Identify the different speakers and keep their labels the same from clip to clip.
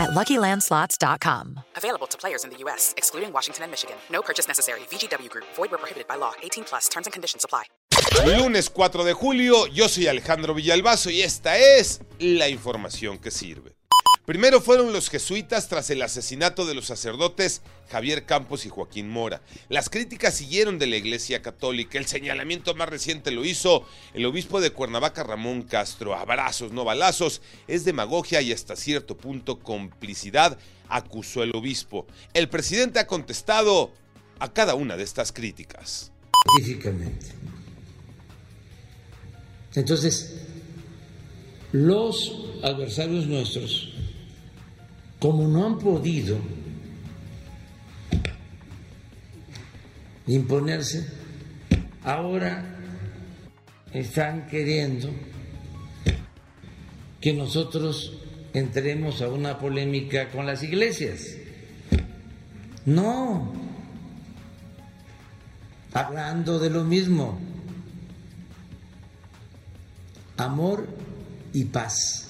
Speaker 1: at LuckyLandSlots.com.
Speaker 2: Available to players in the U.S., excluding Washington and Michigan. No purchase necessary. VGW Group. Void where prohibited by law. 18 plus. Terms and conditions apply.
Speaker 3: Lunes 4 de julio, yo soy Alejandro Villalbazo y esta es la información que sirve. Primero fueron los jesuitas tras el asesinato de los sacerdotes Javier Campos y Joaquín Mora. Las críticas siguieron de la Iglesia Católica. El señalamiento más reciente lo hizo el obispo de Cuernavaca, Ramón Castro. Abrazos, no balazos. Es demagogia y hasta cierto punto complicidad, acusó el obispo. El presidente ha contestado a cada una de estas críticas.
Speaker 4: Entonces, los adversarios nuestros como no han podido imponerse, ahora están queriendo que nosotros entremos a una polémica con las iglesias. No, hablando de lo mismo, amor y paz.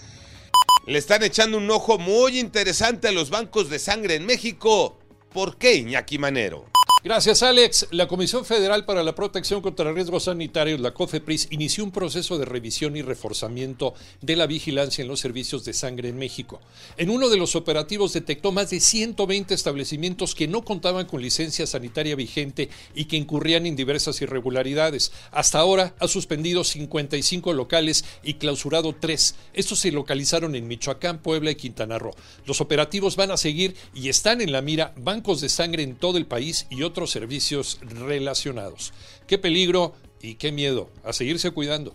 Speaker 3: Le están echando un ojo muy interesante a los bancos de sangre en México. ¿Por qué, Iñaki Manero?
Speaker 5: Gracias, Alex. La Comisión Federal para la Protección contra Riesgos Sanitarios, la COFEPRIS, inició un proceso de revisión y reforzamiento de la vigilancia en los servicios de sangre en México. En uno de los operativos detectó más de 120 establecimientos que no contaban con licencia sanitaria vigente y que incurrían en diversas irregularidades. Hasta ahora ha suspendido 55 locales y clausurado 3. Estos se localizaron en Michoacán, Puebla y Quintana Roo. Los operativos van a seguir y están en la mira bancos de sangre en todo el país y otros servicios relacionados. Qué peligro y qué miedo. A seguirse cuidando.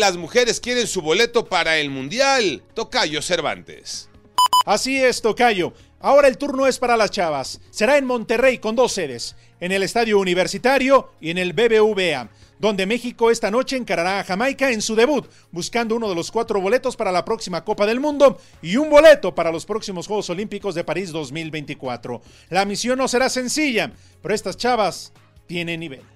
Speaker 3: Las mujeres quieren su boleto para el Mundial. Tocayo Cervantes.
Speaker 6: Así es, Tocayo. Ahora el turno es para las chavas. Será en Monterrey con dos sedes, en el Estadio Universitario y en el BBVA, donde México esta noche encarará a Jamaica en su debut, buscando uno de los cuatro boletos para la próxima Copa del Mundo y un boleto para los próximos Juegos Olímpicos de París 2024. La misión no será sencilla, pero estas chavas tienen nivel.